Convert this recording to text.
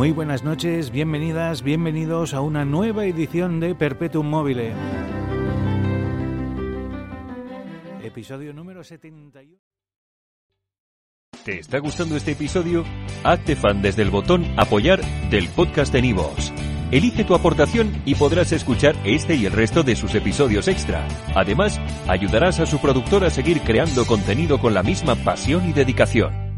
Muy buenas noches, bienvenidas, bienvenidos a una nueva edición de Perpetuum Mobile. Episodio número 71. ¿Te está gustando este episodio? Hazte fan desde el botón Apoyar del podcast de Nivos. Elige tu aportación y podrás escuchar este y el resto de sus episodios extra. Además, ayudarás a su productor a seguir creando contenido con la misma pasión y dedicación.